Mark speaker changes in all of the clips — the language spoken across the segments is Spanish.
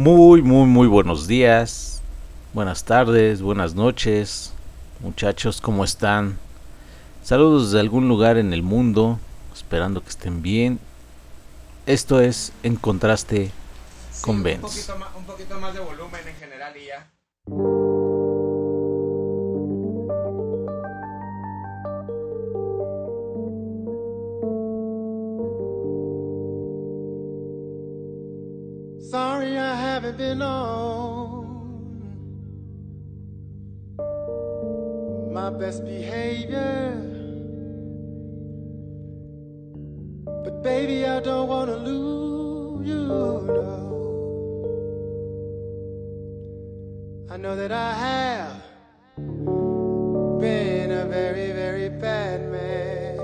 Speaker 1: Muy, muy, muy buenos días, buenas tardes, buenas noches, muchachos, ¿cómo están? Saludos de algún lugar en el mundo, esperando que estén bien. Esto es En Contraste con
Speaker 2: un
Speaker 1: Benz.
Speaker 2: poquito, más, un poquito más de volumen en general y ya.
Speaker 3: Sorry I haven't been on my best behavior. But baby, I don't wanna lose you, no. I know that I have been a very, very bad man.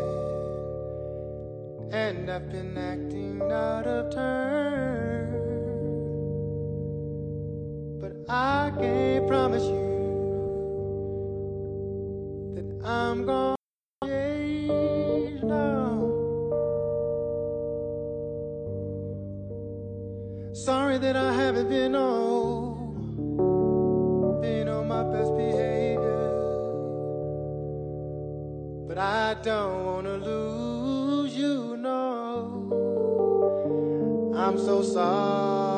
Speaker 3: And I've been acting out of turn. I can't promise you that I'm gonna change now. Sorry that I haven't been on, been on my best behavior. But I don't wanna lose you, no. I'm so sorry. Sorry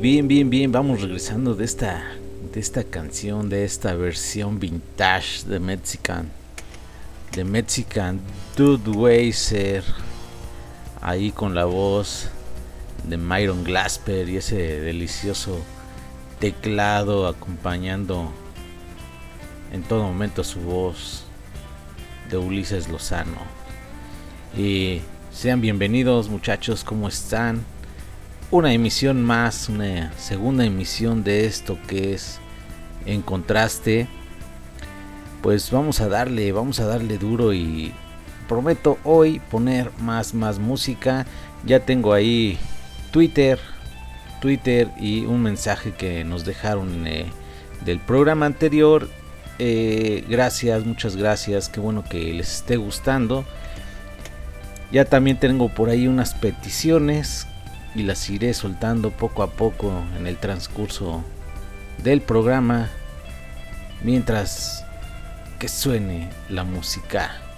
Speaker 1: bien, bien, bien, vamos regresando de esta, de esta canción, de esta versión vintage de Mexican, de Mexican Dude Weiser, ahí con la voz de Myron Glasper y ese delicioso teclado acompañando en todo momento su voz de Ulises Lozano. Y
Speaker 4: Sean bienvenidos muchachos, ¿cómo están? Una emisión más, una segunda emisión de esto que es En Contraste. Pues vamos a darle, vamos a darle duro y prometo hoy poner más, más música. Ya tengo ahí Twitter, Twitter y un mensaje que nos dejaron eh, del programa anterior. Eh, gracias, muchas gracias. Qué bueno que les esté gustando. Ya también tengo por ahí unas peticiones y las iré soltando poco a poco en el transcurso del programa mientras que suene la música.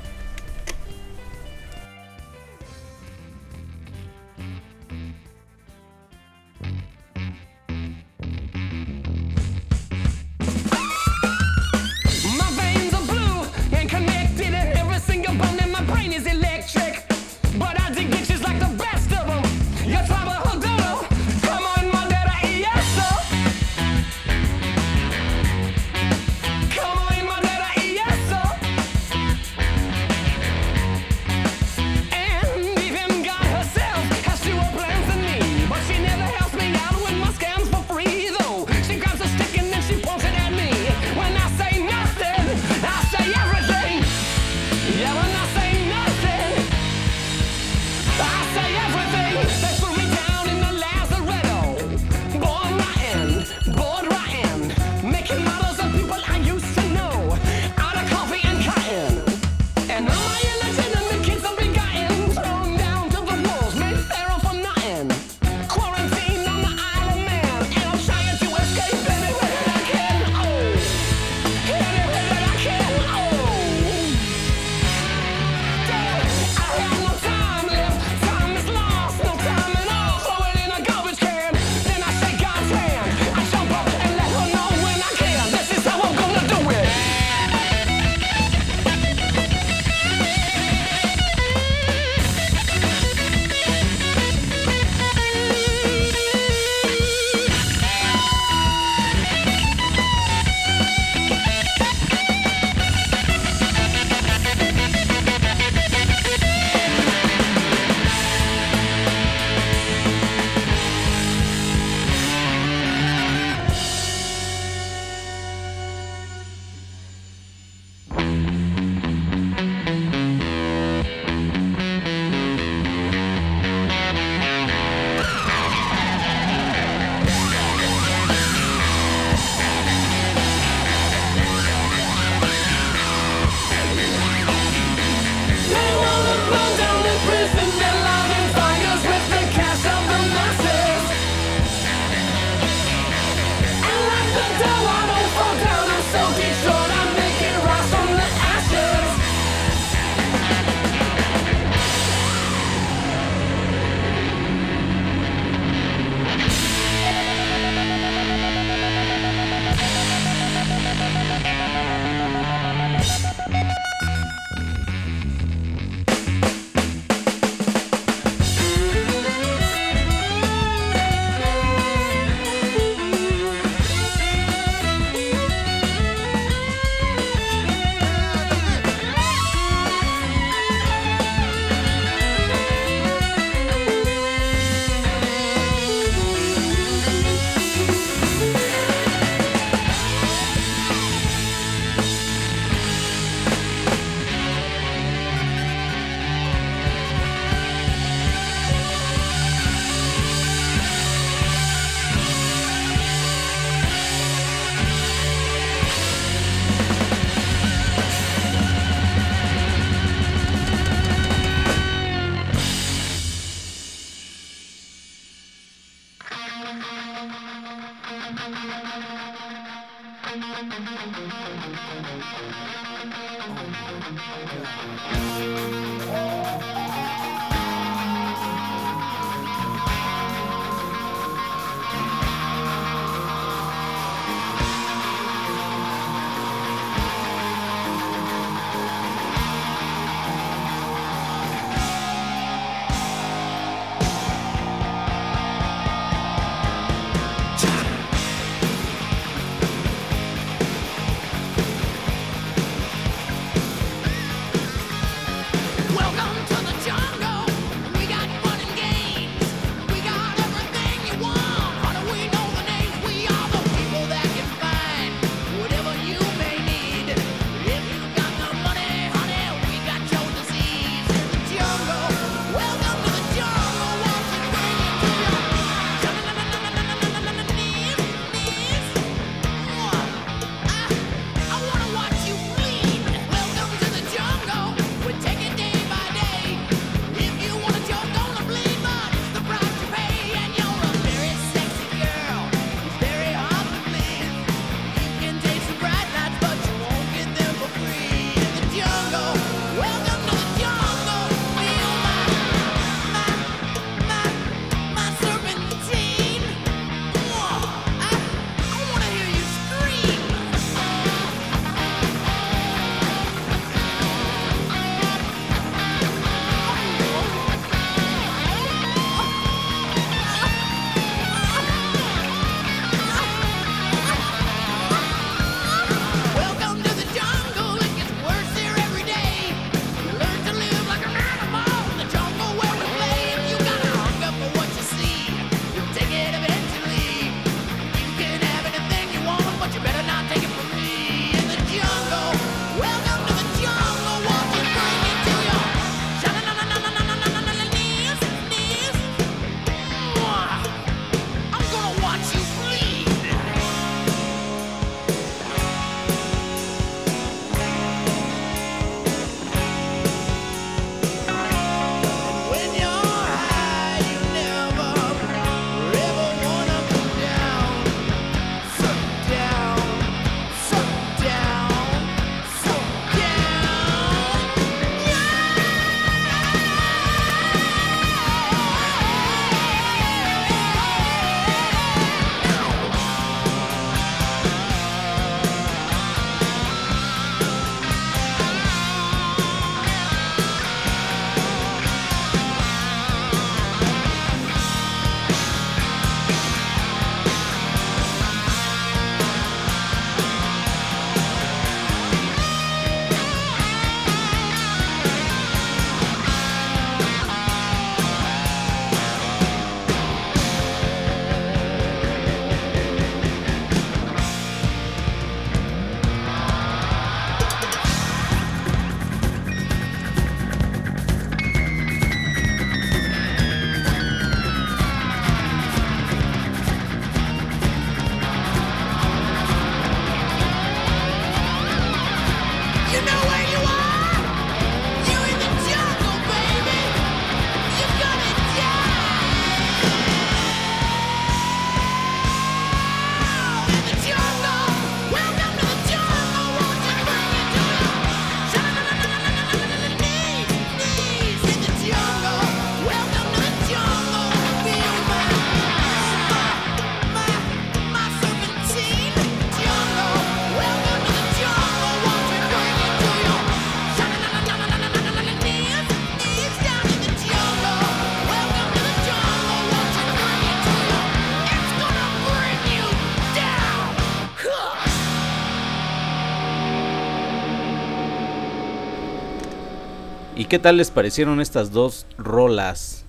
Speaker 1: Qué tal les parecieron estas dos rolas?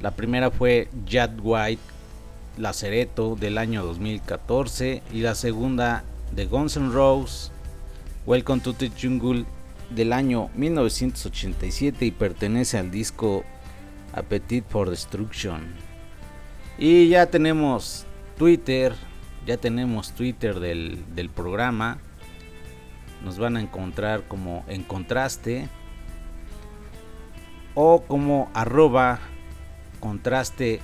Speaker 1: La primera fue Jad White, Lacereto del año 2014 y la segunda de Guns N' Roses, Welcome to the Jungle del año 1987 y pertenece al disco Appetite for Destruction. Y ya tenemos Twitter, ya tenemos Twitter del, del programa. Nos van a encontrar como en contraste o como arroba contraste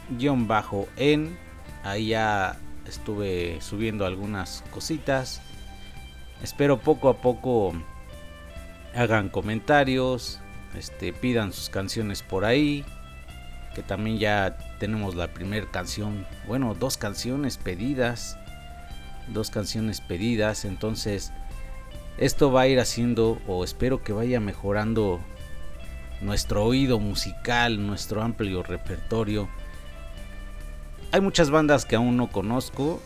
Speaker 1: bajo en. Ahí ya estuve subiendo algunas cositas. Espero poco a poco hagan comentarios, este, pidan sus canciones por ahí, que también ya tenemos la primera canción, bueno, dos canciones pedidas, dos canciones pedidas, entonces esto va a ir haciendo o espero que vaya mejorando nuestro oído musical, nuestro amplio repertorio. Hay muchas bandas que aún no conozco,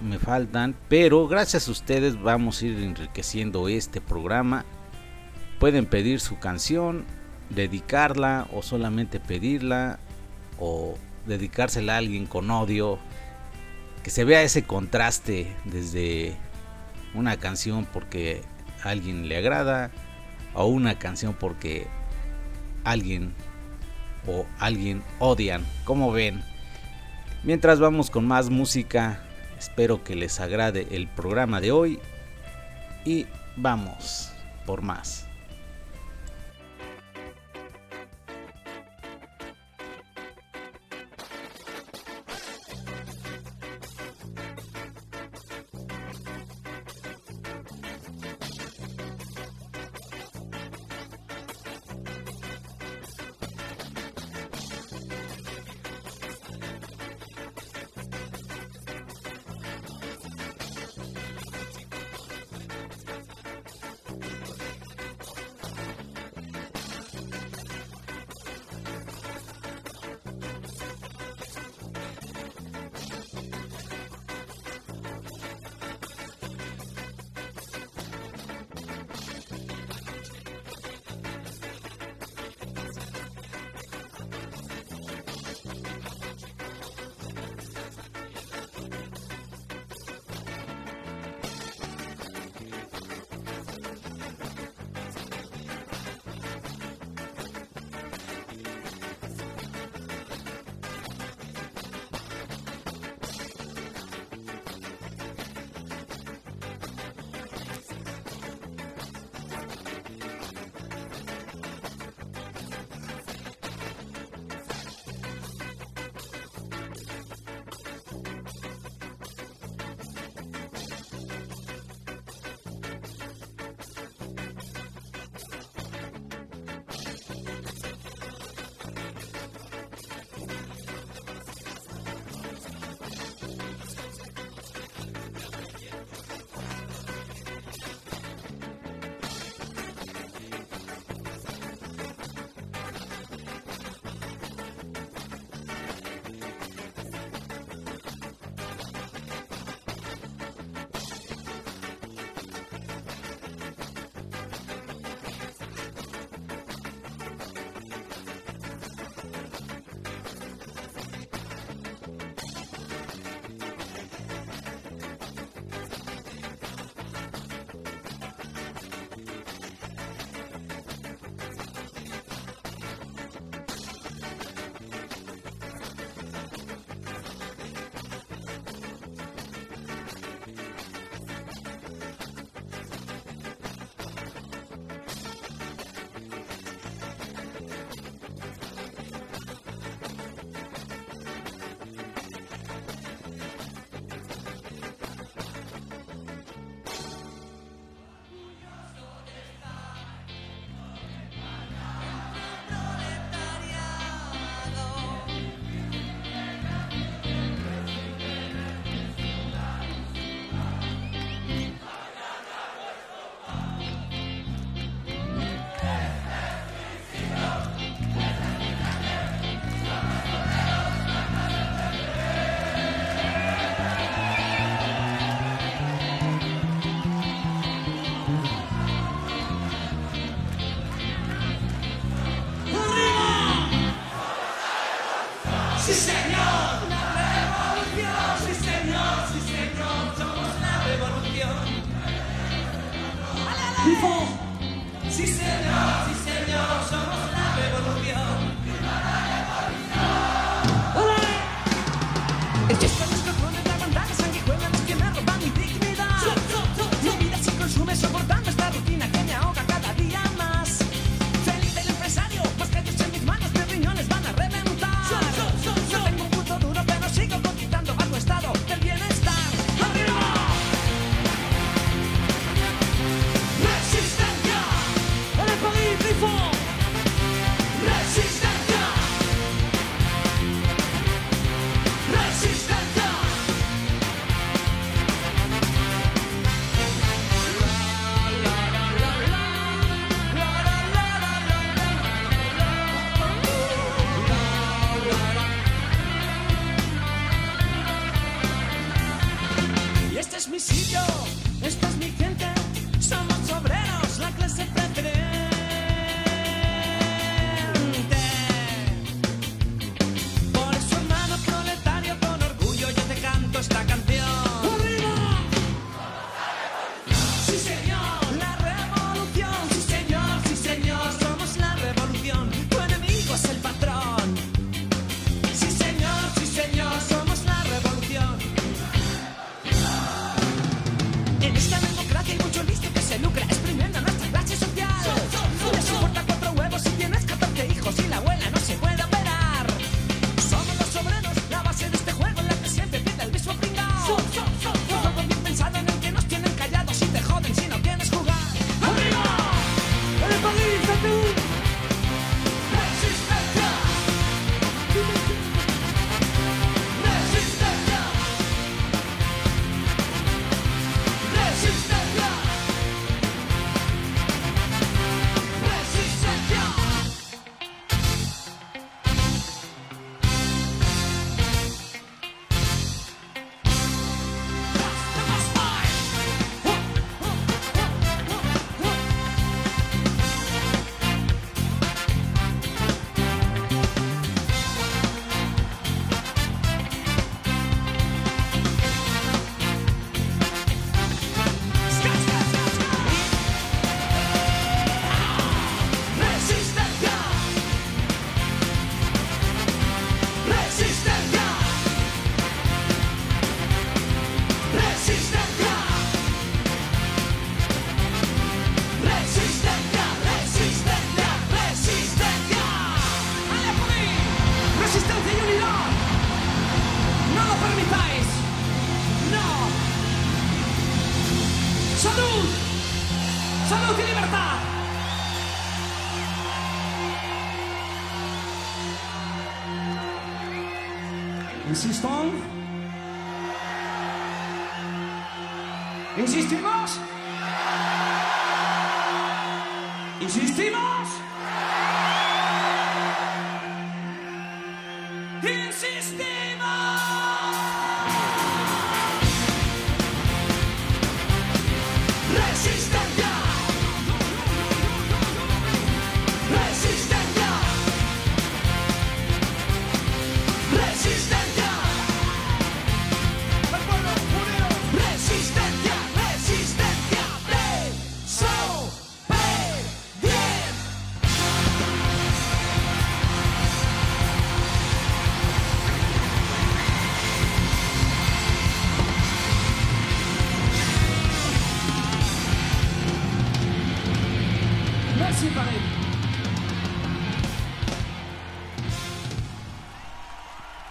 Speaker 1: me faltan, pero gracias a ustedes vamos a ir enriqueciendo este programa. Pueden pedir su canción, dedicarla o solamente pedirla o dedicársela a alguien con odio. Que se vea ese contraste desde una canción porque a alguien le agrada o una canción porque alguien o alguien odian, como ven. Mientras vamos con más música, Espero que les agrade el programa de hoy y vamos por más.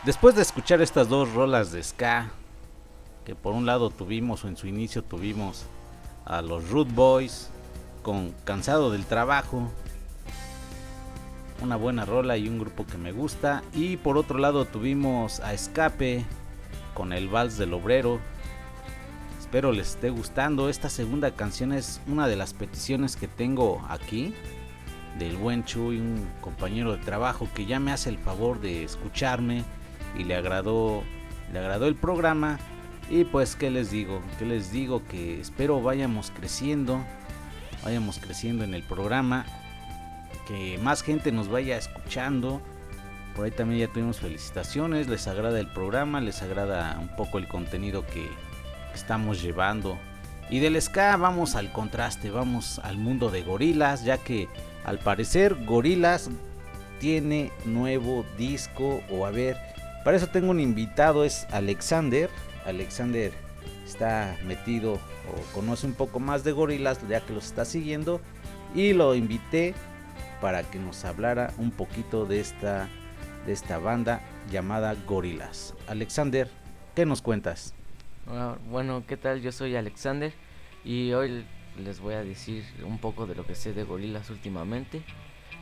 Speaker 1: Después de escuchar estas dos rolas de ska, que por un lado tuvimos o en su inicio tuvimos a los Root Boys con Cansado del Trabajo, una buena rola y un grupo que me gusta, y por otro lado tuvimos a Escape con el Vals del Obrero. Espero les esté gustando. Esta segunda canción es una de las peticiones que tengo aquí del buen Chuy, un compañero de trabajo que ya me hace el favor de escucharme y le agradó, le agradó el programa. Y pues, ¿qué les digo? ¿Qué les digo? Que espero vayamos creciendo, vayamos creciendo en el programa, que más gente nos vaya escuchando. Por ahí también ya tuvimos felicitaciones, les agrada el programa, les agrada un poco el contenido que estamos llevando. Y del ska vamos al contraste, vamos al mundo de gorilas, ya que al parecer gorilas tiene nuevo disco o a ver, para eso tengo un invitado, es Alexander. Alexander está metido o conoce un poco más de gorilas ya que los está siguiendo. Y lo invité para que nos hablara un poquito de esta, de esta banda llamada Gorilas. Alexander, ¿qué nos cuentas?
Speaker 5: Ah, bueno, ¿qué tal? Yo soy Alexander y hoy les voy a decir un poco de lo que sé de gorilas últimamente.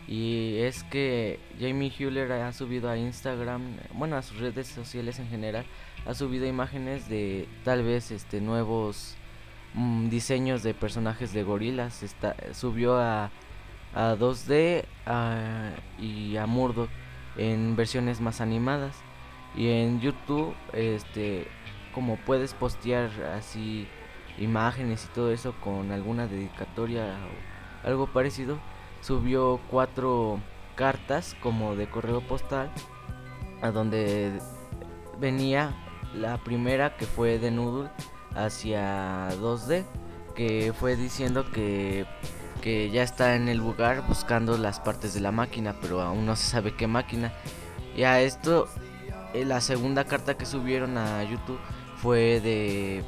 Speaker 5: Y es que Jamie Hewler ha subido a Instagram, bueno, a sus redes sociales en general, ha subido imágenes de tal vez este nuevos mm, diseños de personajes de gorilas. Está, subió a, a 2D y a Murdoch en versiones más animadas. Y en YouTube, este, como puedes postear así imágenes y todo eso con alguna dedicatoria o algo parecido subió cuatro cartas como de correo postal a donde venía la primera que fue de Noodle hacia 2D que fue diciendo que, que ya está en el lugar buscando las partes de la máquina pero aún no se sabe qué máquina. Y a esto eh, la segunda carta que subieron a YouTube fue de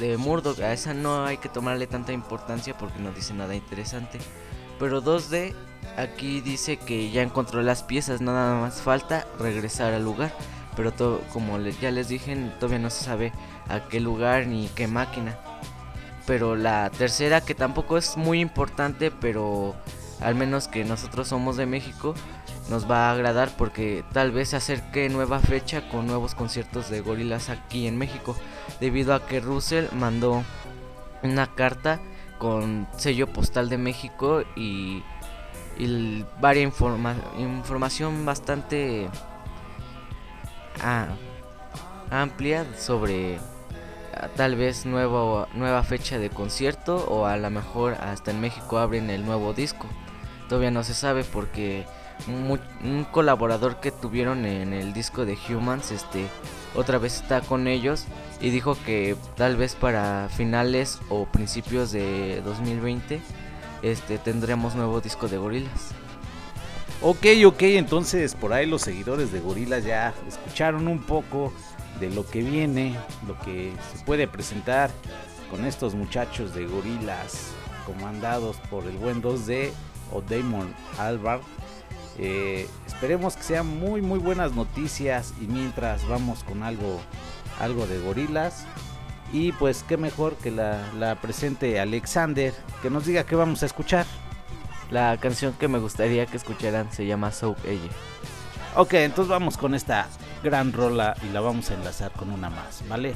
Speaker 5: de Murdoch a esa no hay que tomarle tanta importancia porque no dice nada interesante pero 2D aquí dice que ya encontró las piezas, nada más falta regresar al lugar. Pero todo, como ya les dije, todavía no se sabe a qué lugar ni qué máquina. Pero la tercera, que tampoco es muy importante, pero al menos que nosotros somos de México, nos va a agradar porque tal vez se acerque nueva fecha con nuevos conciertos de gorilas aquí en México. Debido a que Russell mandó una carta con sello postal de México y, y varia información bastante ah, amplia sobre ah, tal vez nuevo, nueva fecha de concierto o a lo mejor hasta en México abren el nuevo disco. Todavía no se sabe porque un colaborador que tuvieron en el disco de Humans este otra vez está con ellos y dijo que tal vez para finales o principios de 2020 este tendremos nuevo disco de Gorilas.
Speaker 1: Ok, ok, entonces por ahí los seguidores de Gorilas ya escucharon un poco de lo que viene, lo que se puede presentar con estos muchachos de Gorilas comandados por el buen 2D o Damon Albarn eh, esperemos que sean muy muy buenas noticias y mientras vamos con algo, algo de gorilas. Y pues qué mejor que la, presente Alexander, que nos diga qué vamos a escuchar.
Speaker 5: La canción que me gustaría que escucharan se llama Soap Age.
Speaker 1: Ok, entonces vamos con esta gran rola y la vamos a enlazar con una más, ¿vale?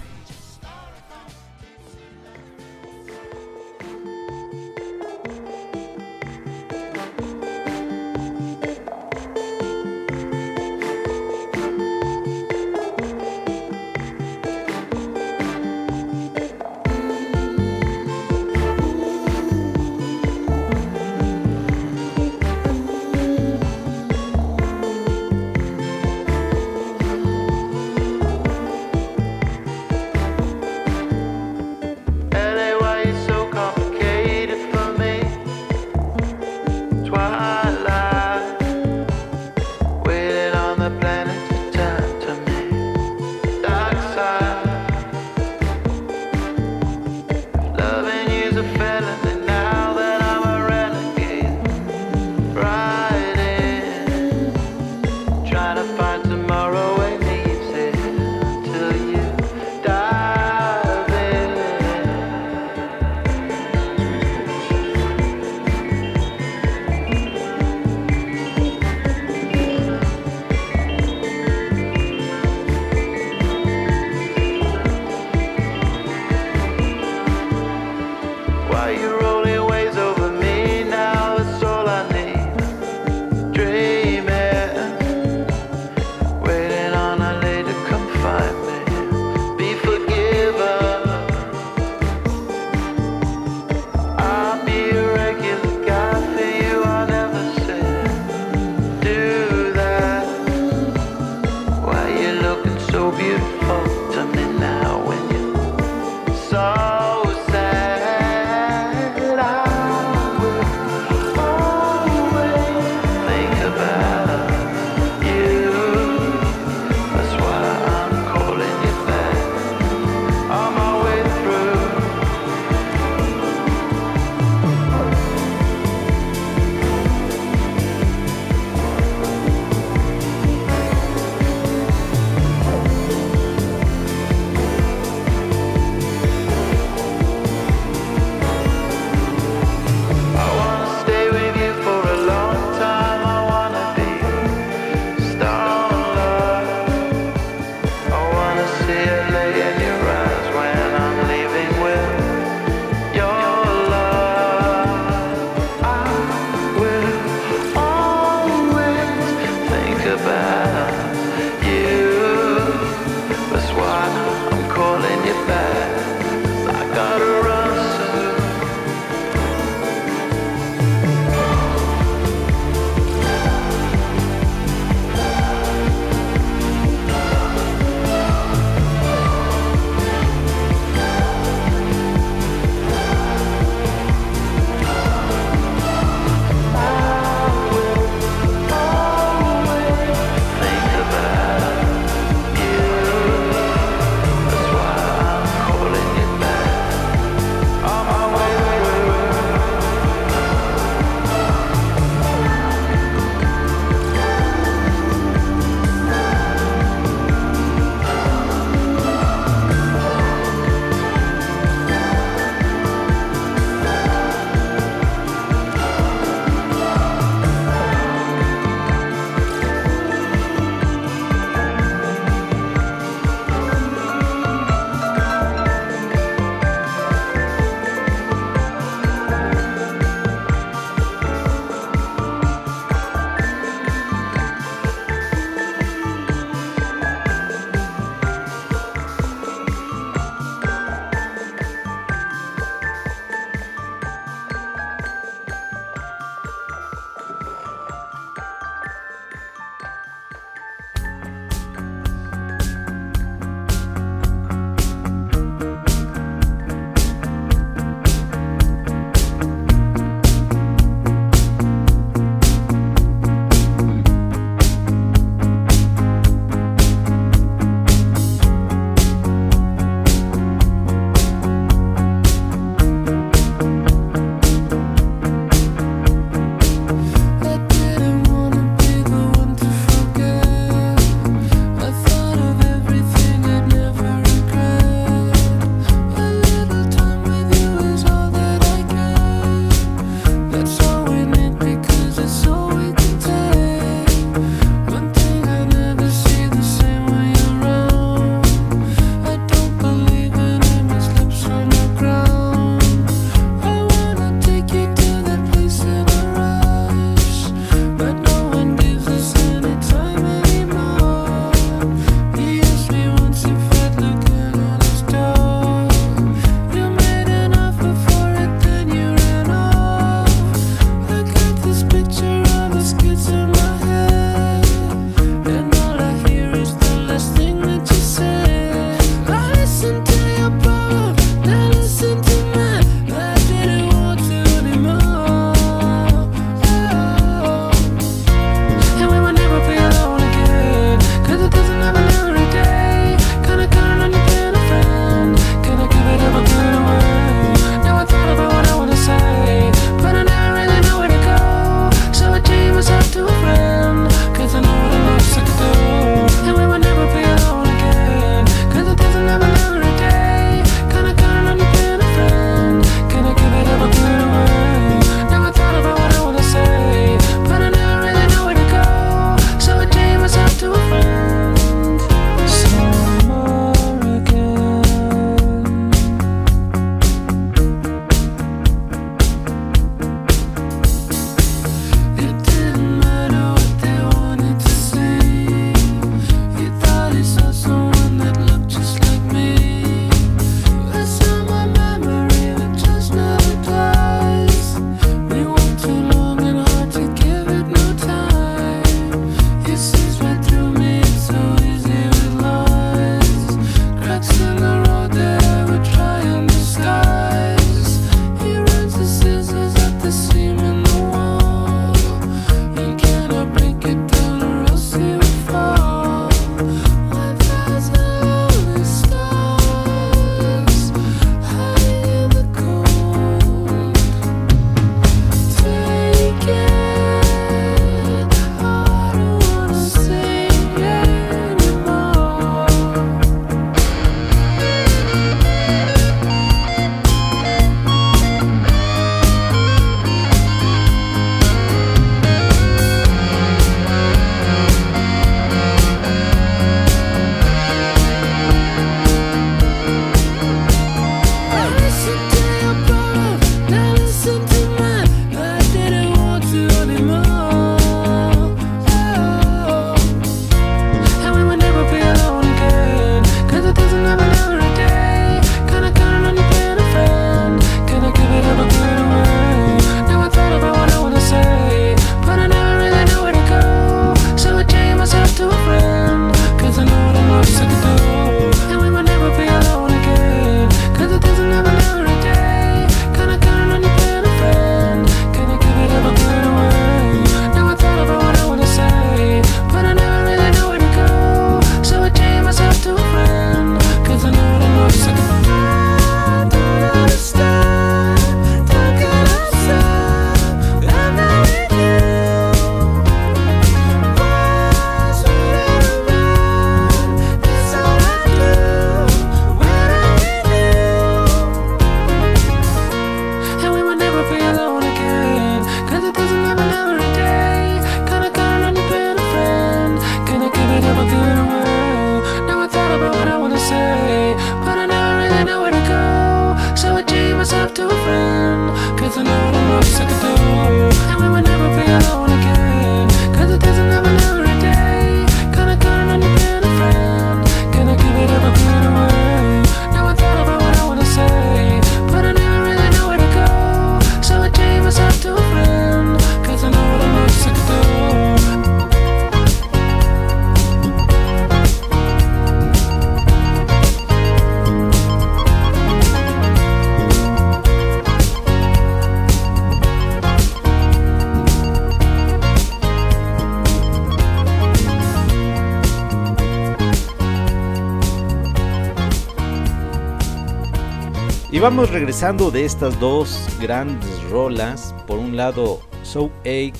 Speaker 1: Vamos regresando de estas dos grandes rolas. Por un lado, So A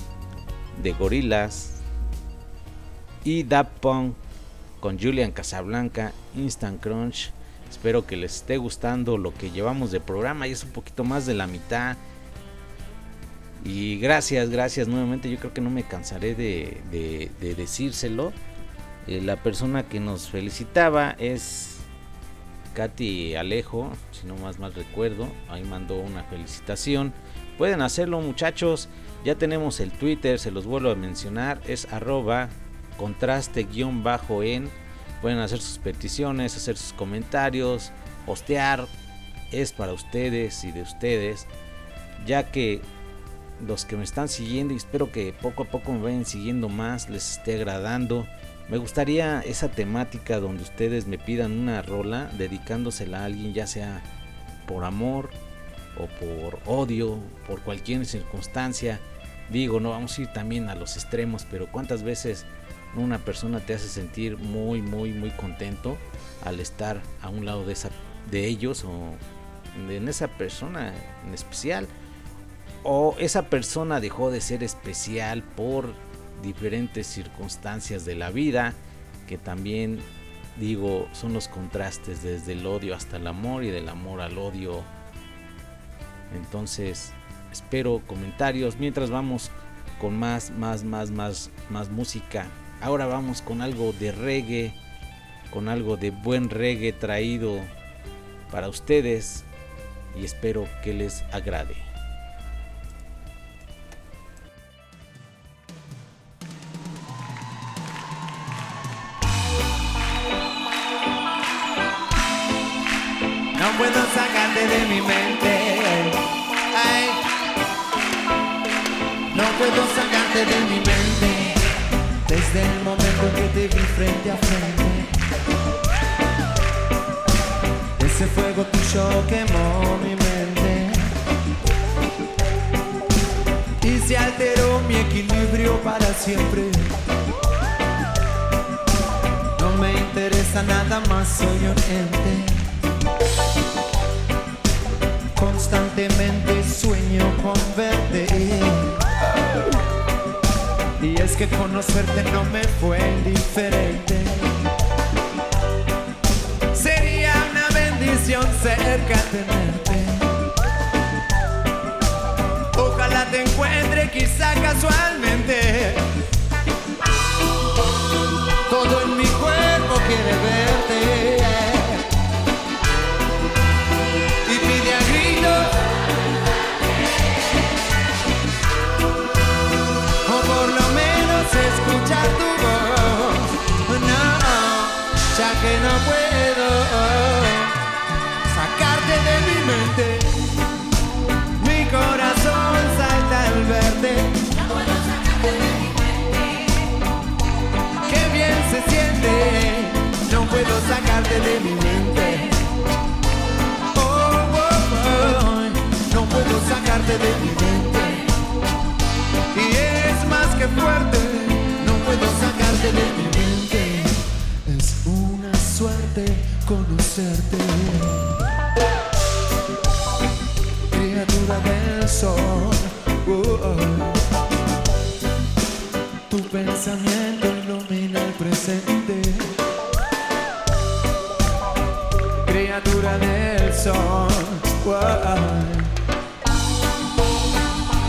Speaker 1: de Gorillaz y Da Punk con Julian Casablanca, Instant Crunch. Espero que les esté gustando lo que llevamos de programa y es un poquito más de la mitad. Y gracias, gracias nuevamente. Yo creo que no me cansaré de, decírselo. Eh, la persona que nos felicitaba es Katy Alejo, si no más mal recuerdo. Ahí mandó una felicitación. Pueden hacerlo muchachos. Ya tenemos el Twitter, se los vuelvo a mencionar. Es arroba contraste-en Pueden hacer sus peticiones, hacer sus comentarios, postear. Es para ustedes y de ustedes. Ya que los que me están siguiendo y espero que poco a poco me vayan siguiendo más, les esté agradando. Me gustaría esa temática donde ustedes me pidan una rola dedicándosela a alguien, ya sea por amor o por odio, por cualquier circunstancia. Digo, no vamos a ir también a los extremos, pero cuántas veces una persona te hace sentir muy, muy, muy contento al estar a un lado de, esa, de ellos o en esa persona en especial. O esa persona dejó de ser especial por diferentes circunstancias de la vida que también digo son los contrastes desde el odio hasta el amor y del amor al odio. Entonces espero comentarios mientras vamos con más, más, más, más, más música Ahora vamos con algo de reggae, con algo de buen reggae traído para ustedes y espero que les agrade.
Speaker 3: No puedo sacarte de mi mente. No puedo sacarte de mi mente. Desde el momento que te vi frente a frente. Ese fuego tuyo quemó mi mente. Y se alteró mi equilibrio para siempre. No me interesa nada más, soy un ente Constantemente sueño con verte y es que conocerte no me fue indiferente. Sería una bendición cerca tenerte. Ojalá te encuentre quizá casualmente. Todo en mi cuerpo quiere verte. Que no puedo sacarte de mi mente. Mi corazón salta al verte.
Speaker 6: No puedo sacarte de mi mente.
Speaker 3: Qué bien se siente. No puedo sacarte de mi mente. Oh, oh, oh, no puedo sacarte de mi mente. Y es más que fuerte. No puedo sacarte de mi mente conocerte. Criatura del sol, tu pensamiento ilumina el presente. Criatura del sol,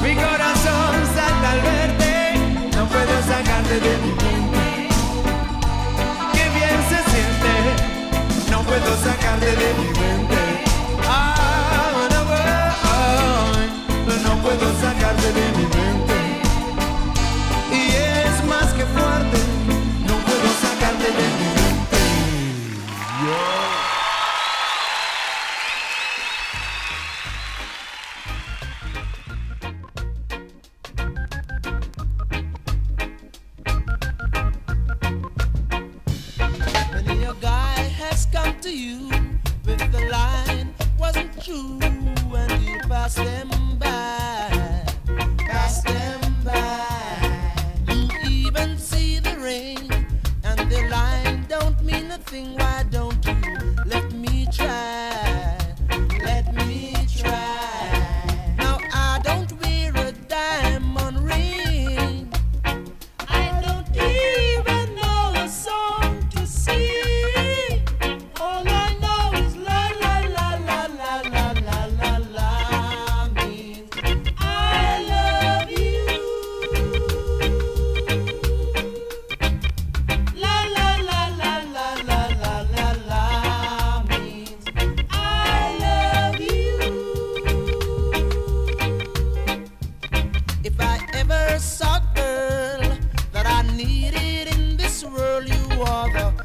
Speaker 3: mi corazón salta al verte, no puedo sacarte de mi puedo sacarte de mi mente. Ah, no, puedo sacarte de mi mente.
Speaker 7: This world, you are the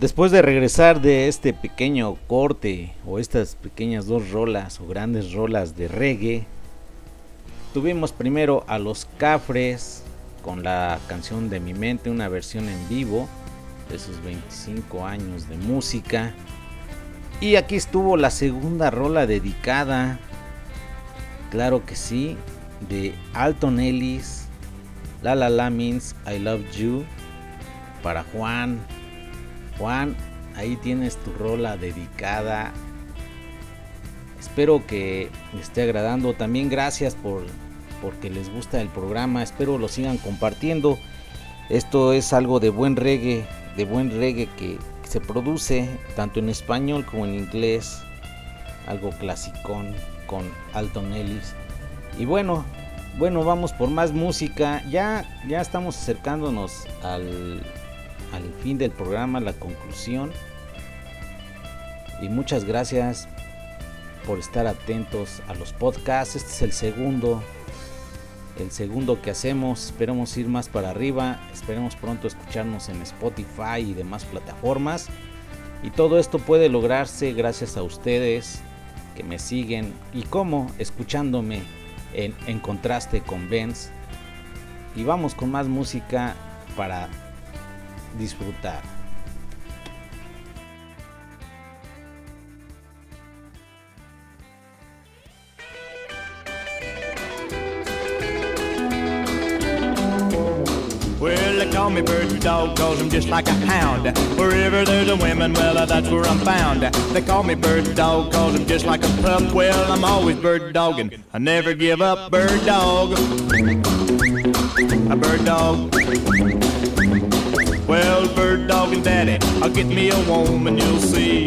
Speaker 1: Después de regresar de este pequeño corte o estas pequeñas dos rolas o grandes rolas de reggae, tuvimos primero a los Cafres con la canción de mi mente, una versión en vivo de sus 25 años de música. Y aquí estuvo la segunda rola dedicada, claro que sí, de Alton Ellis, La La La Means I Love You, para Juan, Juan, ahí tienes tu rola dedicada. Espero que les esté agradando. También gracias por porque les gusta el programa. Espero lo sigan compartiendo. Esto es algo de buen reggae, de buen reggae que se produce tanto en español como en inglés. Algo clasicón con Alton Ellis. Y bueno, bueno, vamos por más música. Ya ya estamos acercándonos al al fin del programa, la conclusión. Y muchas gracias por estar atentos a los podcasts. Este es el segundo, el segundo que hacemos. Esperemos ir más para arriba. Esperemos pronto escucharnos en Spotify y demás plataformas. Y todo esto puede lograrse gracias a ustedes que me siguen y como escuchándome en, en contraste con Benz. Y vamos con más música para disfrutar.
Speaker 8: Well, they call me bird dog cause I'm just like a hound. Wherever there's a woman, well, that's where I'm found. They call me bird dog cause I'm just like a pup. Well, I'm always bird dogging. I never give up, bird dog. A bird dog. Well, bird dog and daddy, I'll get me a woman, you'll see.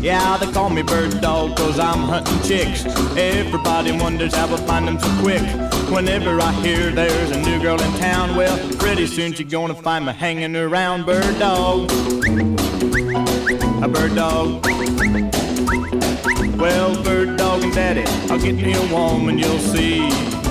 Speaker 8: Yeah, they call me bird dog cause I'm hunting chicks. Everybody wonders how I find them so quick. Whenever I hear there's a new girl in town, well, pretty soon you're gonna find me hanging around bird dog. A bird dog. Well, bird dog and daddy, I'll get me a woman, you'll see.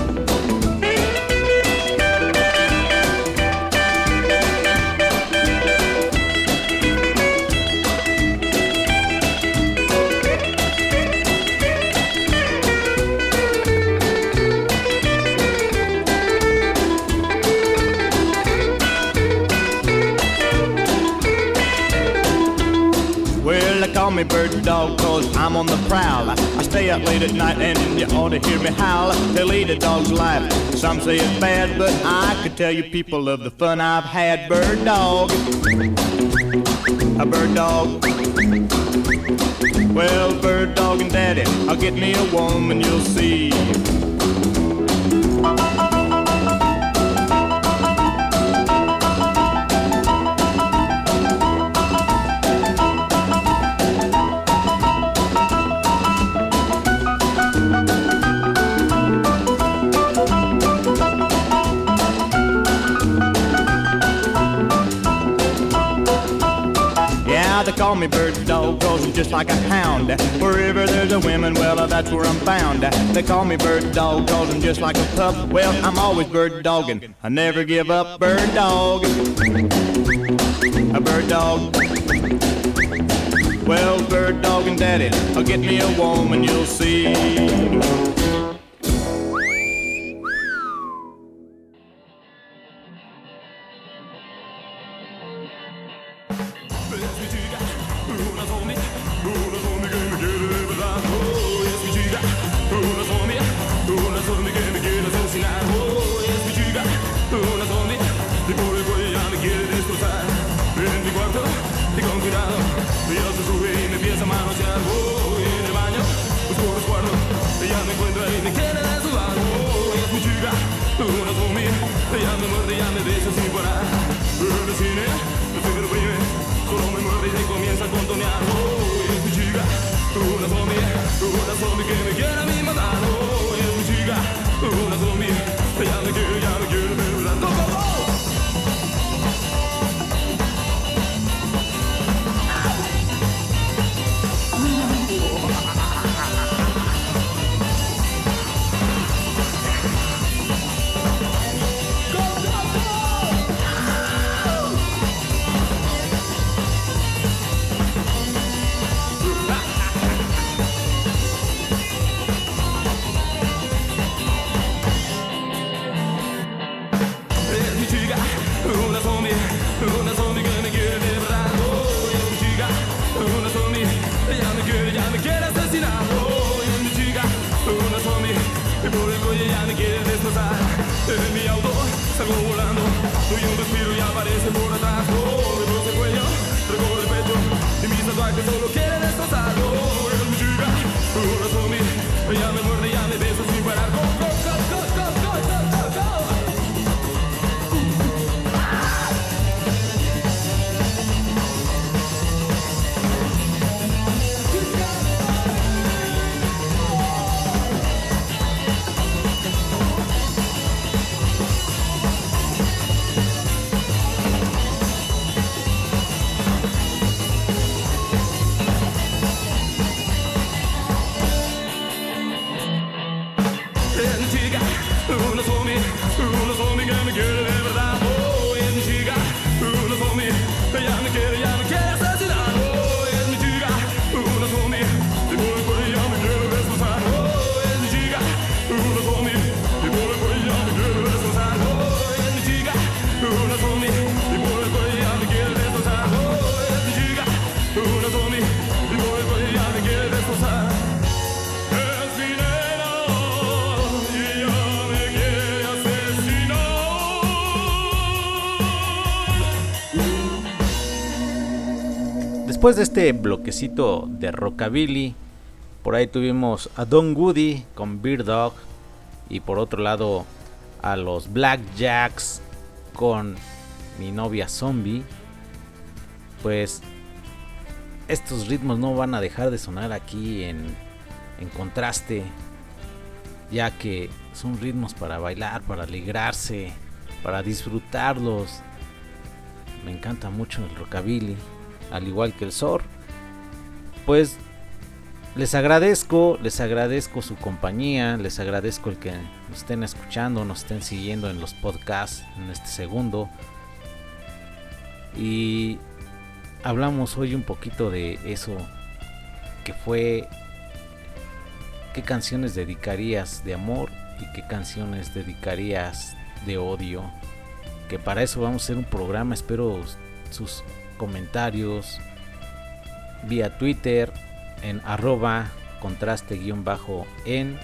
Speaker 8: Me bird dog cause I'm on the prowl. I stay up late at night and you ought to hear me howl. They lead a dog's life. Some say it's bad, but I could tell you people of the fun I've had. Bird dog. A bird dog. Well, bird dog and daddy, I'll get me a woman, you'll see.
Speaker 9: Call me bird dog cause I'm just like a hound. Wherever there's a woman, well, that's where I'm found. They call me bird dog cause I'm just like a pup. Well, I'm always bird dogging. I never give up bird dog. A bird dog. Well, bird dog and daddy, I'll get me a woman, you'll see. Yandı muerde, sin parar no me muerde comienza a contonear. Oh, y escuchiga, una zombie Una zombie que me quiera a mí.
Speaker 1: Después de este bloquecito de rockabilly, por ahí tuvimos a Don Woody con Beer Dog y por otro lado a los Black Jacks con mi novia zombie. Pues estos ritmos no van a dejar de sonar aquí en, en contraste, ya que son ritmos para bailar, para alegrarse, para disfrutarlos. Me encanta mucho el rockabilly al igual que el SOR. Pues les agradezco, les agradezco su compañía, les agradezco el que nos estén escuchando, nos estén siguiendo en los podcasts en este segundo. Y hablamos hoy un poquito de eso que fue qué canciones dedicarías de amor y qué canciones dedicarías de odio. Que para eso vamos a hacer un programa, espero sus comentarios vía Twitter en arroba contraste-en.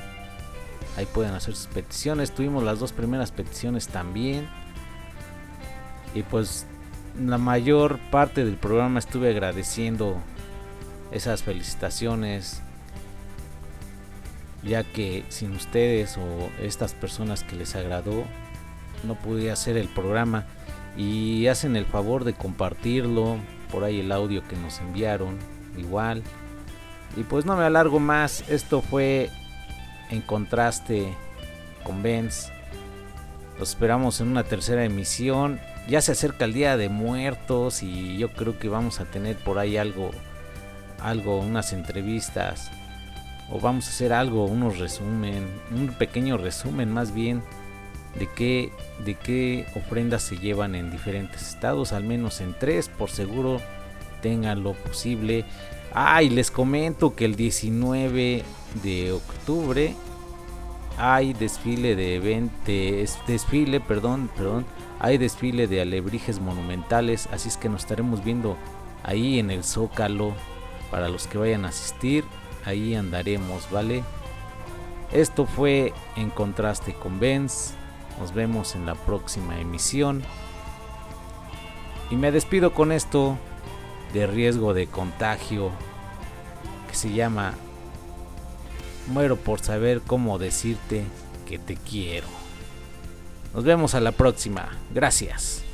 Speaker 1: Ahí pueden hacer sus peticiones. Tuvimos las dos primeras peticiones también. Y pues la mayor parte del programa estuve agradeciendo esas felicitaciones. Ya que sin ustedes o estas personas que les agradó, no pude hacer el programa y hacen el favor de compartirlo por ahí el audio que nos enviaron igual. Y pues no me alargo más esto fue en contraste con Benz. Los esperamos en una tercera emisión. Ya se acerca el día de muertos y yo creo que vamos a tener por ahí algo, algo, unas entrevistas o vamos a hacer algo, unos resumen, un pequeño resumen más bien de qué, de qué ofrendas se llevan en diferentes estados, al menos en tres, por seguro tengan lo posible. Ah, y les comento que el 19 de octubre hay desfile de evento, desfile, perdón, perdón, hay desfile de alebrijes monumentales, así es que nos estaremos viendo ahí en el Zócalo para los que vayan a asistir, ahí andaremos, ¿vale? Esto fue en contraste con Benz. Nos vemos en la próxima emisión. Y me despido con esto de riesgo de contagio que se llama Muero por saber cómo decirte que te quiero. Nos vemos a la próxima. Gracias.